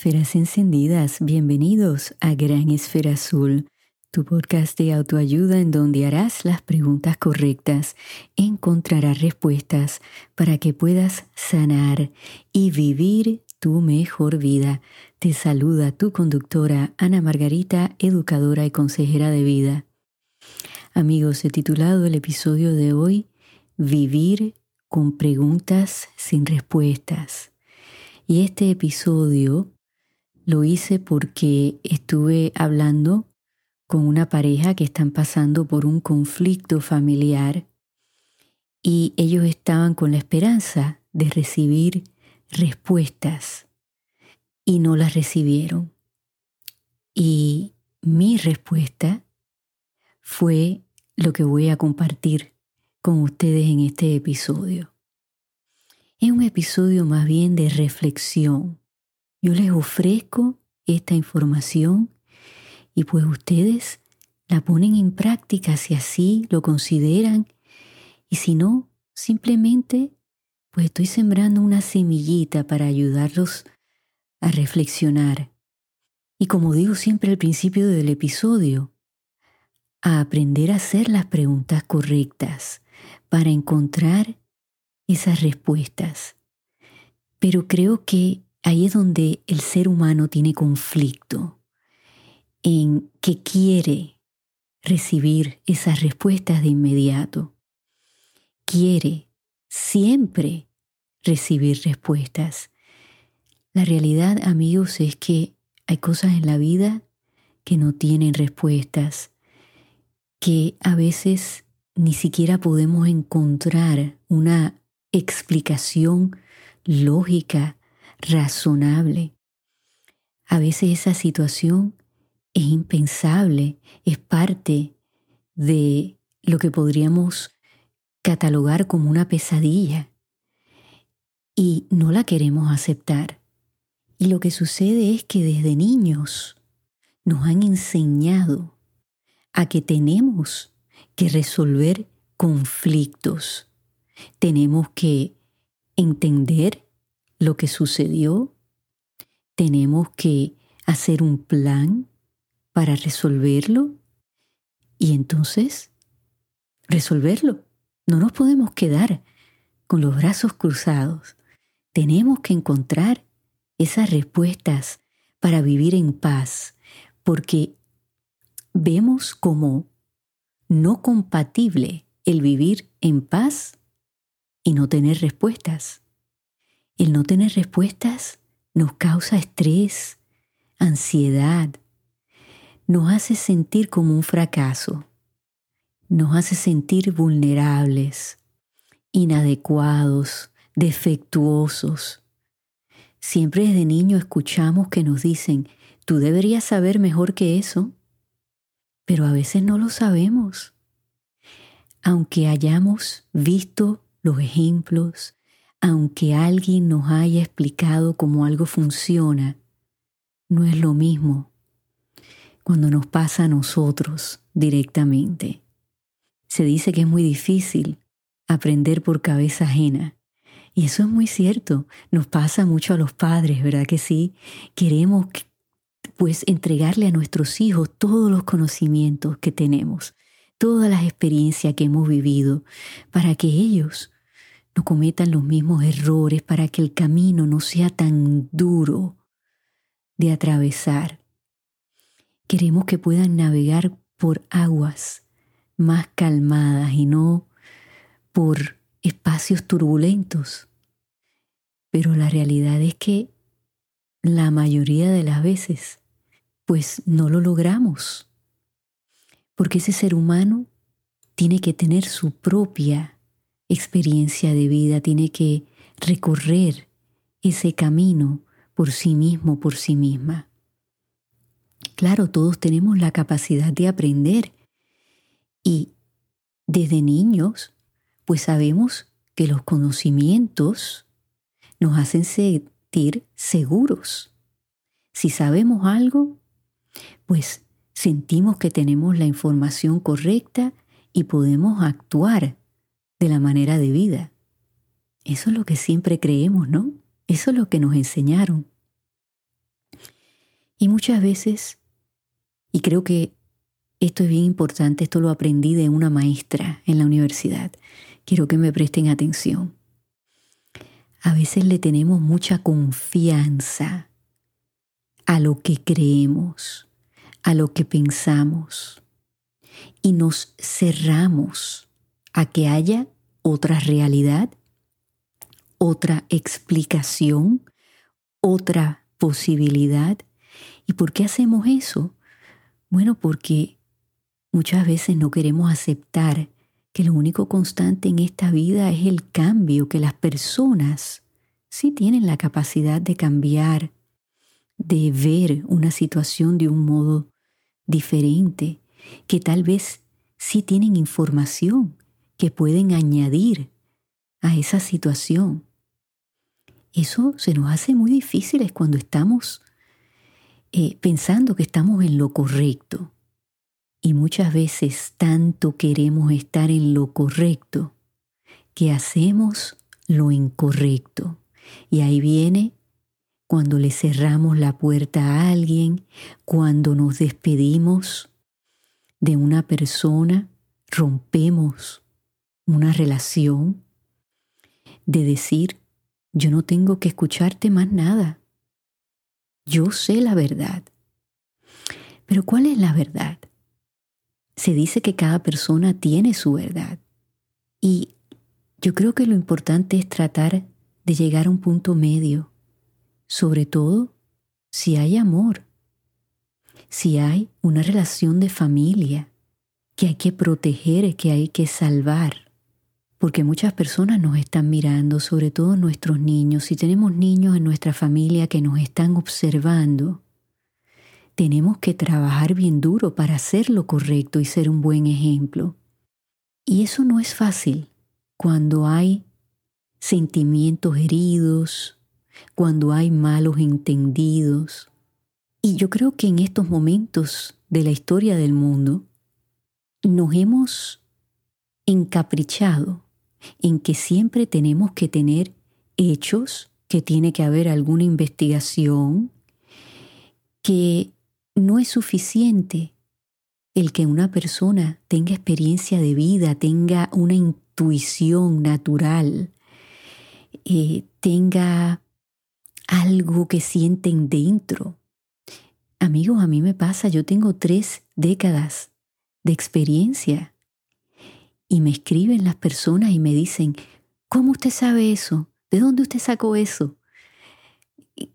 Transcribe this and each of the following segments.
esferas encendidas, bienvenidos a Gran Esfera Azul, tu podcast de autoayuda en donde harás las preguntas correctas, encontrarás respuestas para que puedas sanar y vivir tu mejor vida. Te saluda tu conductora Ana Margarita, educadora y consejera de vida. Amigos, he titulado el episodio de hoy Vivir con preguntas sin respuestas. Y este episodio lo hice porque estuve hablando con una pareja que están pasando por un conflicto familiar y ellos estaban con la esperanza de recibir respuestas y no las recibieron. Y mi respuesta fue lo que voy a compartir con ustedes en este episodio. Es un episodio más bien de reflexión. Yo les ofrezco esta información y pues ustedes la ponen en práctica si así lo consideran y si no, simplemente pues estoy sembrando una semillita para ayudarlos a reflexionar. Y como digo siempre al principio del episodio, a aprender a hacer las preguntas correctas para encontrar esas respuestas. Pero creo que ahí es donde el ser humano tiene conflicto, en que quiere recibir esas respuestas de inmediato. Quiere siempre recibir respuestas. La realidad, amigos, es que hay cosas en la vida que no tienen respuestas, que a veces ni siquiera podemos encontrar una explicación lógica, razonable. A veces esa situación es impensable, es parte de lo que podríamos catalogar como una pesadilla y no la queremos aceptar. Y lo que sucede es que desde niños nos han enseñado a que tenemos que resolver conflictos. Tenemos que entender lo que sucedió. Tenemos que hacer un plan para resolverlo y entonces resolverlo. No nos podemos quedar con los brazos cruzados. Tenemos que encontrar esas respuestas para vivir en paz, porque vemos como no compatible el vivir en paz y no tener respuestas. El no tener respuestas nos causa estrés, ansiedad, nos hace sentir como un fracaso nos hace sentir vulnerables, inadecuados, defectuosos. Siempre desde niño escuchamos que nos dicen, tú deberías saber mejor que eso, pero a veces no lo sabemos. Aunque hayamos visto los ejemplos, aunque alguien nos haya explicado cómo algo funciona, no es lo mismo cuando nos pasa a nosotros directamente. Se dice que es muy difícil aprender por cabeza ajena. Y eso es muy cierto. Nos pasa mucho a los padres, ¿verdad que sí? Queremos pues entregarle a nuestros hijos todos los conocimientos que tenemos, todas las experiencias que hemos vivido, para que ellos no cometan los mismos errores, para que el camino no sea tan duro de atravesar. Queremos que puedan navegar por aguas más calmadas y no por espacios turbulentos. Pero la realidad es que la mayoría de las veces, pues no lo logramos. Porque ese ser humano tiene que tener su propia experiencia de vida, tiene que recorrer ese camino por sí mismo, por sí misma. Claro, todos tenemos la capacidad de aprender y desde niños, pues sabemos que los conocimientos nos hacen sentir seguros. Si sabemos algo, pues sentimos que tenemos la información correcta y podemos actuar de la manera debida. Eso es lo que siempre creemos, ¿no? Eso es lo que nos enseñaron. Y muchas veces, y creo que esto es bien importante, esto lo aprendí de una maestra en la universidad, quiero que me presten atención. A veces le tenemos mucha confianza a lo que creemos, a lo que pensamos, y nos cerramos a que haya otra realidad, otra explicación, otra posibilidad. ¿Y por qué hacemos eso? Bueno, porque muchas veces no queremos aceptar que lo único constante en esta vida es el cambio, que las personas sí tienen la capacidad de cambiar, de ver una situación de un modo diferente, que tal vez sí tienen información que pueden añadir a esa situación. Eso se nos hace muy difícil cuando estamos eh, pensando que estamos en lo correcto. Y muchas veces tanto queremos estar en lo correcto que hacemos lo incorrecto. Y ahí viene cuando le cerramos la puerta a alguien, cuando nos despedimos de una persona, rompemos una relación, de decir, yo no tengo que escucharte más nada. Yo sé la verdad. Pero ¿cuál es la verdad? Se dice que cada persona tiene su verdad. Y yo creo que lo importante es tratar de llegar a un punto medio, sobre todo si hay amor, si hay una relación de familia que hay que proteger, que hay que salvar. Porque muchas personas nos están mirando, sobre todo nuestros niños. Si tenemos niños en nuestra familia que nos están observando, tenemos que trabajar bien duro para hacer lo correcto y ser un buen ejemplo. Y eso no es fácil cuando hay sentimientos heridos, cuando hay malos entendidos. Y yo creo que en estos momentos de la historia del mundo nos hemos encaprichado en que siempre tenemos que tener hechos, que tiene que haber alguna investigación, que no es suficiente el que una persona tenga experiencia de vida, tenga una intuición natural, eh, tenga algo que sienten dentro. Amigos, a mí me pasa, yo tengo tres décadas de experiencia y me escriben las personas y me dicen, ¿cómo usted sabe eso? ¿De dónde usted sacó eso?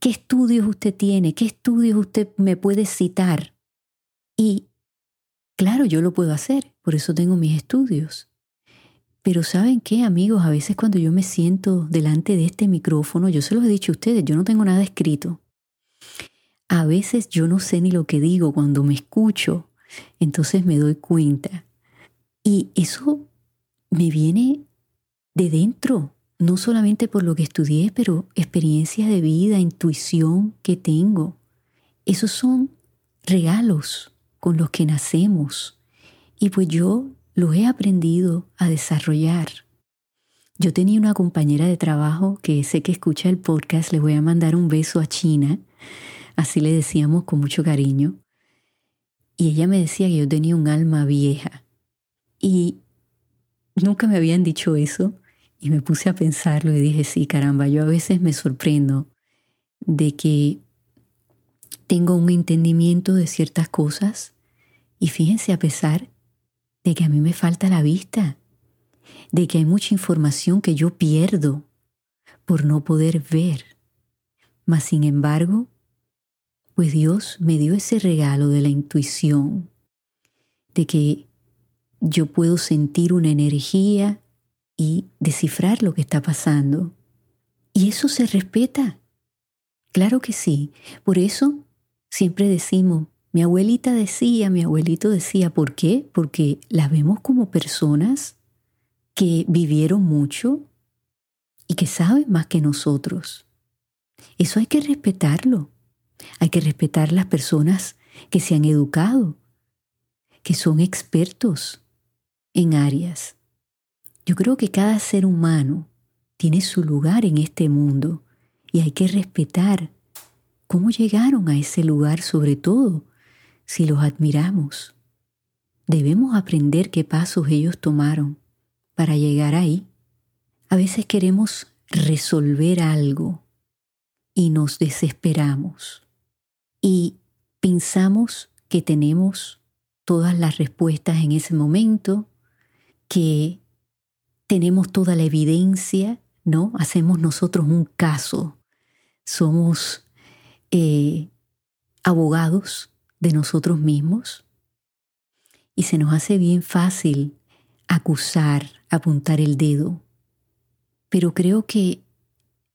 ¿Qué estudios usted tiene? ¿Qué estudios usted me puede citar? Y claro, yo lo puedo hacer, por eso tengo mis estudios. Pero ¿saben qué, amigos? A veces cuando yo me siento delante de este micrófono, yo se los he dicho a ustedes, yo no tengo nada escrito. A veces yo no sé ni lo que digo cuando me escucho, entonces me doy cuenta. Y eso me viene de dentro, no solamente por lo que estudié, pero experiencia de vida, intuición que tengo. Esos son regalos con los que nacemos. Y pues yo los he aprendido a desarrollar. Yo tenía una compañera de trabajo que sé que escucha el podcast, le voy a mandar un beso a China, así le decíamos con mucho cariño. Y ella me decía que yo tenía un alma vieja. Y nunca me habían dicho eso. Y me puse a pensarlo y dije, sí, caramba, yo a veces me sorprendo de que tengo un entendimiento de ciertas cosas y fíjense a pesar de que a mí me falta la vista, de que hay mucha información que yo pierdo por no poder ver. Mas sin embargo, pues Dios me dio ese regalo de la intuición, de que yo puedo sentir una energía y descifrar lo que está pasando. Y eso se respeta. Claro que sí. Por eso siempre decimos, mi abuelita decía, mi abuelito decía, ¿por qué? Porque las vemos como personas que vivieron mucho y que saben más que nosotros. Eso hay que respetarlo. Hay que respetar las personas que se han educado, que son expertos en áreas yo creo que cada ser humano tiene su lugar en este mundo y hay que respetar cómo llegaron a ese lugar, sobre todo si los admiramos. Debemos aprender qué pasos ellos tomaron para llegar ahí. A veces queremos resolver algo y nos desesperamos y pensamos que tenemos todas las respuestas en ese momento, que tenemos toda la evidencia, ¿no? Hacemos nosotros un caso, somos eh, abogados de nosotros mismos y se nos hace bien fácil acusar, apuntar el dedo. Pero creo que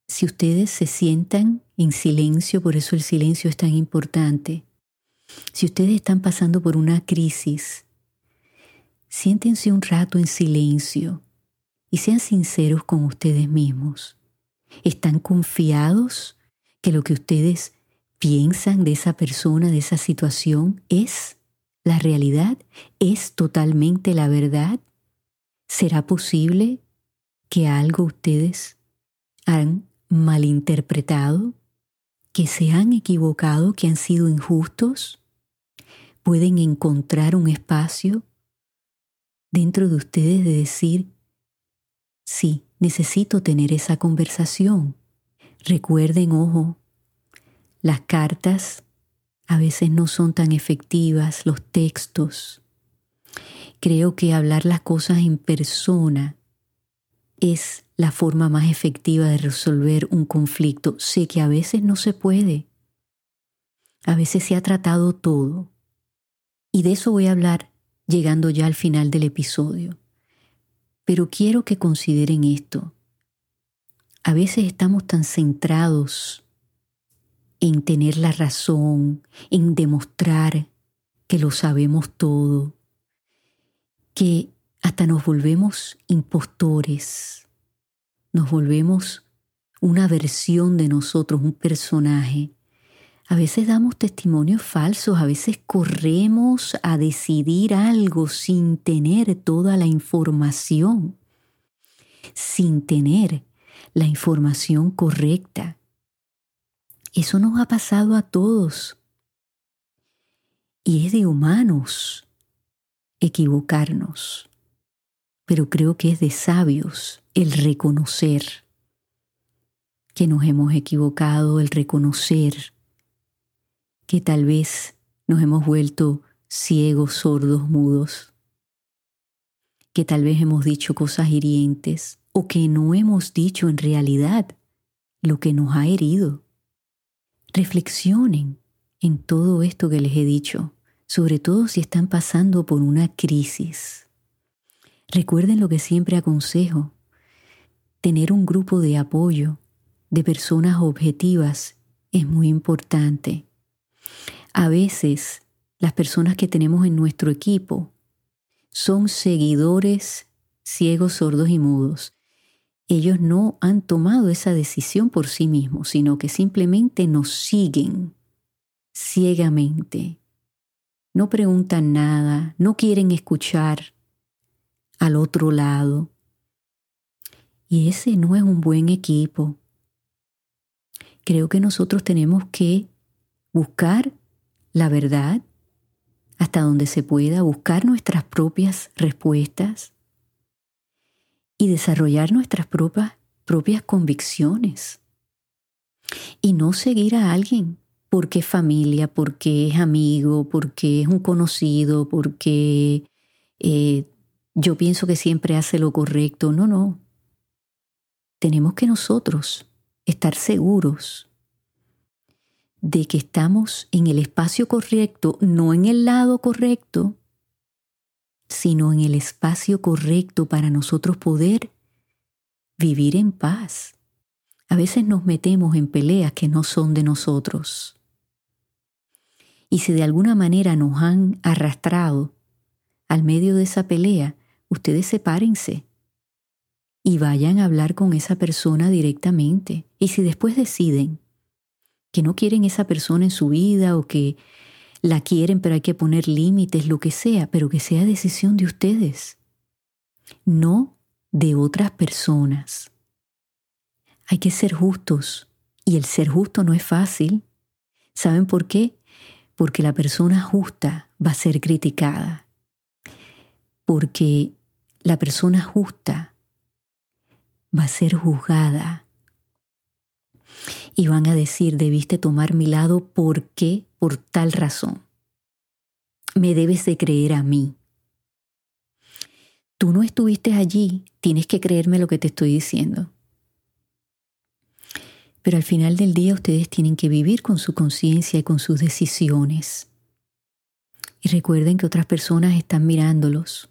si ustedes se sientan en silencio, por eso el silencio es tan importante, si ustedes están pasando por una crisis, siéntense un rato en silencio y sean sinceros con ustedes mismos. ¿Están confiados que lo que ustedes piensan de esa persona, de esa situación, es la realidad? ¿Es totalmente la verdad? ¿Será posible que algo ustedes han malinterpretado, que se han equivocado, que han sido injustos, pueden encontrar un espacio dentro de ustedes de decir, sí, necesito tener esa conversación. Recuerden, ojo, las cartas a veces no son tan efectivas, los textos. Creo que hablar las cosas en persona es la forma más efectiva de resolver un conflicto. Sé que a veces no se puede. A veces se ha tratado todo. Y de eso voy a hablar llegando ya al final del episodio. Pero quiero que consideren esto. A veces estamos tan centrados en tener la razón, en demostrar que lo sabemos todo, que hasta nos volvemos impostores, nos volvemos una versión de nosotros, un personaje. A veces damos testimonios falsos, a veces corremos a decidir algo sin tener toda la información, sin tener la información correcta. Eso nos ha pasado a todos. Y es de humanos equivocarnos pero creo que es de sabios el reconocer que nos hemos equivocado, el reconocer que tal vez nos hemos vuelto ciegos, sordos, mudos, que tal vez hemos dicho cosas hirientes o que no hemos dicho en realidad lo que nos ha herido. Reflexionen en todo esto que les he dicho, sobre todo si están pasando por una crisis Recuerden lo que siempre aconsejo, tener un grupo de apoyo de personas objetivas es muy importante. A veces las personas que tenemos en nuestro equipo son seguidores ciegos, sordos y mudos. Ellos no han tomado esa decisión por sí mismos, sino que simplemente nos siguen ciegamente. No preguntan nada, no quieren escuchar, al otro lado. Y ese no es un buen equipo. Creo que nosotros tenemos que buscar la verdad hasta donde se pueda, buscar nuestras propias respuestas y desarrollar nuestras propias, propias convicciones. Y no seguir a alguien porque es familia, porque es amigo, porque es un conocido, porque eh, yo pienso que siempre hace lo correcto. No, no. Tenemos que nosotros estar seguros de que estamos en el espacio correcto, no en el lado correcto, sino en el espacio correcto para nosotros poder vivir en paz. A veces nos metemos en peleas que no son de nosotros. Y si de alguna manera nos han arrastrado al medio de esa pelea, ustedes sepárense y vayan a hablar con esa persona directamente. Y si después deciden que no quieren esa persona en su vida o que la quieren pero hay que poner límites, lo que sea, pero que sea decisión de ustedes, no de otras personas. Hay que ser justos y el ser justo no es fácil. ¿Saben por qué? Porque la persona justa va a ser criticada. Porque la persona justa va a ser juzgada. Y van a decir, debiste tomar mi lado, ¿por qué? Por tal razón. Me debes de creer a mí. Tú no estuviste allí, tienes que creerme lo que te estoy diciendo. Pero al final del día ustedes tienen que vivir con su conciencia y con sus decisiones. Y recuerden que otras personas están mirándolos.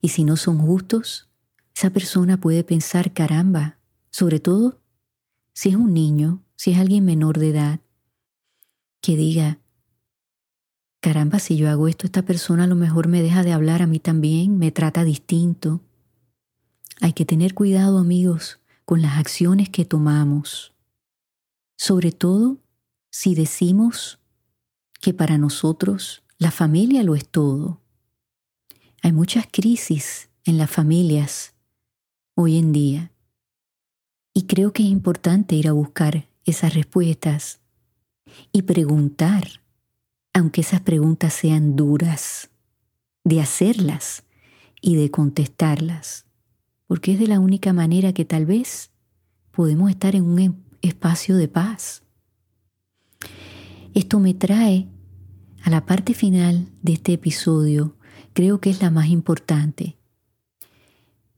Y si no son justos, esa persona puede pensar, caramba, sobre todo si es un niño, si es alguien menor de edad, que diga, caramba, si yo hago esto, esta persona a lo mejor me deja de hablar a mí también, me trata distinto. Hay que tener cuidado, amigos, con las acciones que tomamos sobre todo si decimos que para nosotros la familia lo es todo. Hay muchas crisis en las familias hoy en día y creo que es importante ir a buscar esas respuestas y preguntar, aunque esas preguntas sean duras, de hacerlas y de contestarlas, porque es de la única manera que tal vez podemos estar en un espacio de paz. Esto me trae a la parte final de este episodio, creo que es la más importante.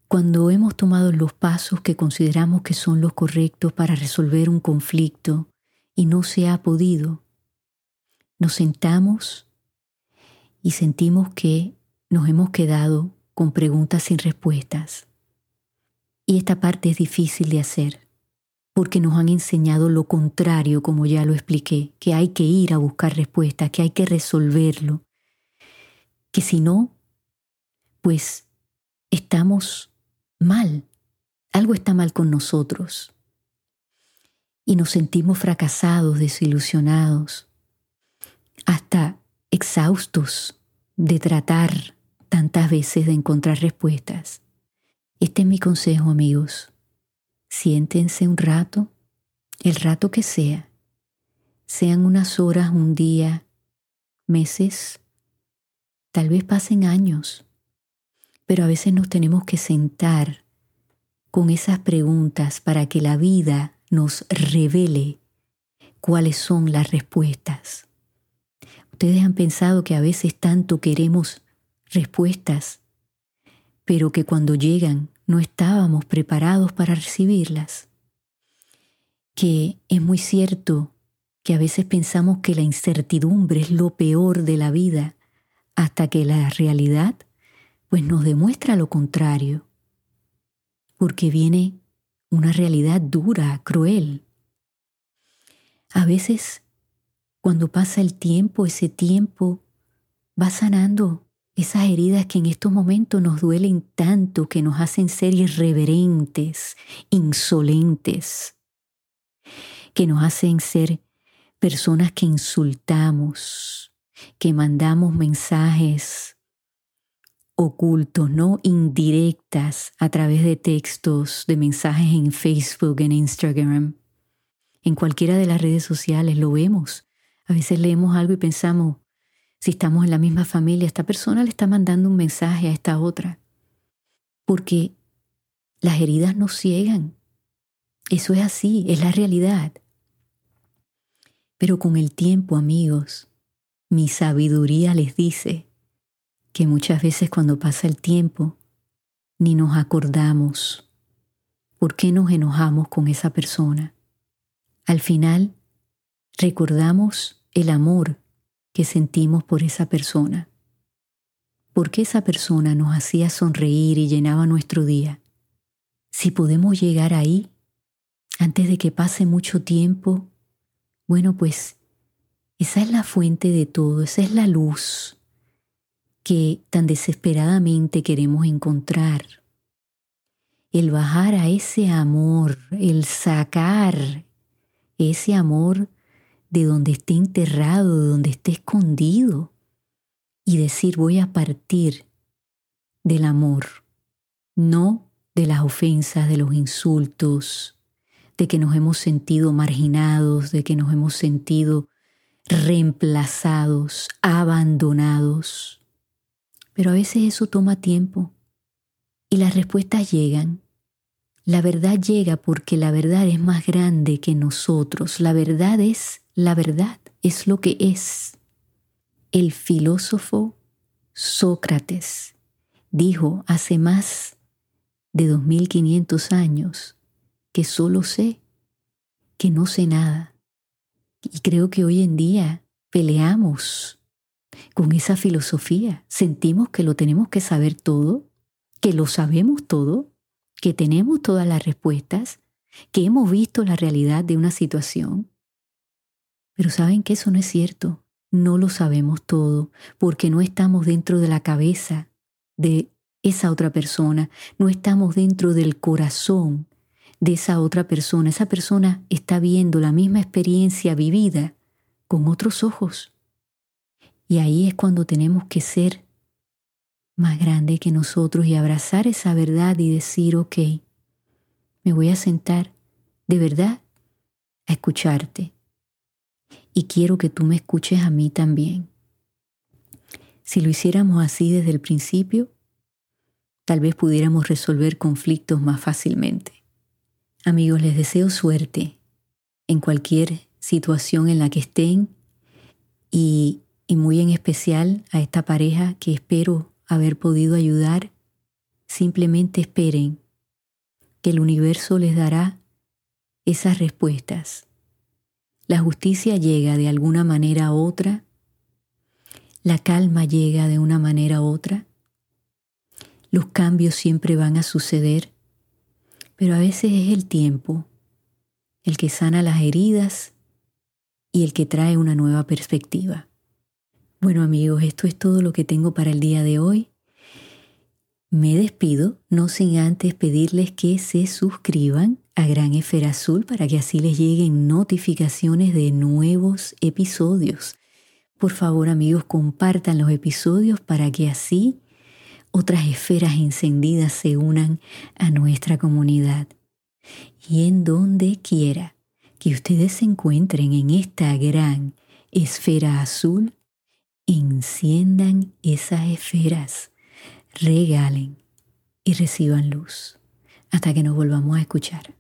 Cuando hemos tomado los pasos que consideramos que son los correctos para resolver un conflicto y no se ha podido, nos sentamos y sentimos que nos hemos quedado con preguntas sin respuestas. Y esta parte es difícil de hacer porque nos han enseñado lo contrario, como ya lo expliqué, que hay que ir a buscar respuestas, que hay que resolverlo, que si no, pues estamos mal, algo está mal con nosotros. Y nos sentimos fracasados, desilusionados, hasta exhaustos de tratar tantas veces de encontrar respuestas. Este es mi consejo, amigos. Siéntense un rato, el rato que sea, sean unas horas, un día, meses, tal vez pasen años, pero a veces nos tenemos que sentar con esas preguntas para que la vida nos revele cuáles son las respuestas. Ustedes han pensado que a veces tanto queremos respuestas, pero que cuando llegan no estábamos preparados para recibirlas. Que es muy cierto que a veces pensamos que la incertidumbre es lo peor de la vida, hasta que la realidad pues nos demuestra lo contrario, porque viene una realidad dura, cruel. A veces, cuando pasa el tiempo, ese tiempo va sanando esas heridas que en estos momentos nos duelen tanto, que nos hacen ser irreverentes, insolentes, que nos hacen ser personas que insultamos, que mandamos mensajes ocultos, no indirectas a través de textos, de mensajes en Facebook, en Instagram, en cualquiera de las redes sociales, lo vemos. A veces leemos algo y pensamos, si estamos en la misma familia, esta persona le está mandando un mensaje a esta otra. Porque las heridas nos ciegan. Eso es así, es la realidad. Pero con el tiempo, amigos, mi sabiduría les dice que muchas veces cuando pasa el tiempo, ni nos acordamos por qué nos enojamos con esa persona. Al final, recordamos el amor que sentimos por esa persona. Porque esa persona nos hacía sonreír y llenaba nuestro día. Si podemos llegar ahí, antes de que pase mucho tiempo, bueno, pues esa es la fuente de todo, esa es la luz que tan desesperadamente queremos encontrar. El bajar a ese amor, el sacar ese amor de donde esté enterrado, de donde esté escondido, y decir voy a partir del amor, no de las ofensas, de los insultos, de que nos hemos sentido marginados, de que nos hemos sentido reemplazados, abandonados. Pero a veces eso toma tiempo y las respuestas llegan. La verdad llega porque la verdad es más grande que nosotros. La verdad es la verdad, es lo que es. El filósofo Sócrates dijo hace más de 2500 años que solo sé, que no sé nada. Y creo que hoy en día peleamos con esa filosofía. Sentimos que lo tenemos que saber todo, que lo sabemos todo, que tenemos todas las respuestas, que hemos visto la realidad de una situación. Pero saben que eso no es cierto. No lo sabemos todo porque no estamos dentro de la cabeza de esa otra persona, no estamos dentro del corazón de esa otra persona. Esa persona está viendo la misma experiencia vivida con otros ojos. Y ahí es cuando tenemos que ser más grande que nosotros y abrazar esa verdad y decir, ok, me voy a sentar de verdad a escucharte. Y quiero que tú me escuches a mí también. Si lo hiciéramos así desde el principio, tal vez pudiéramos resolver conflictos más fácilmente. Amigos, les deseo suerte en cualquier situación en la que estén y, y muy en especial a esta pareja que espero haber podido ayudar, simplemente esperen que el universo les dará esas respuestas. La justicia llega de alguna manera u otra, la calma llega de una manera u otra, los cambios siempre van a suceder, pero a veces es el tiempo el que sana las heridas y el que trae una nueva perspectiva. Bueno amigos, esto es todo lo que tengo para el día de hoy. Me despido, no sin antes pedirles que se suscriban a Gran Esfera Azul para que así les lleguen notificaciones de nuevos episodios. Por favor amigos, compartan los episodios para que así otras esferas encendidas se unan a nuestra comunidad. Y en donde quiera que ustedes se encuentren en esta gran esfera azul, enciendan esas esferas, regalen y reciban luz hasta que nos volvamos a escuchar.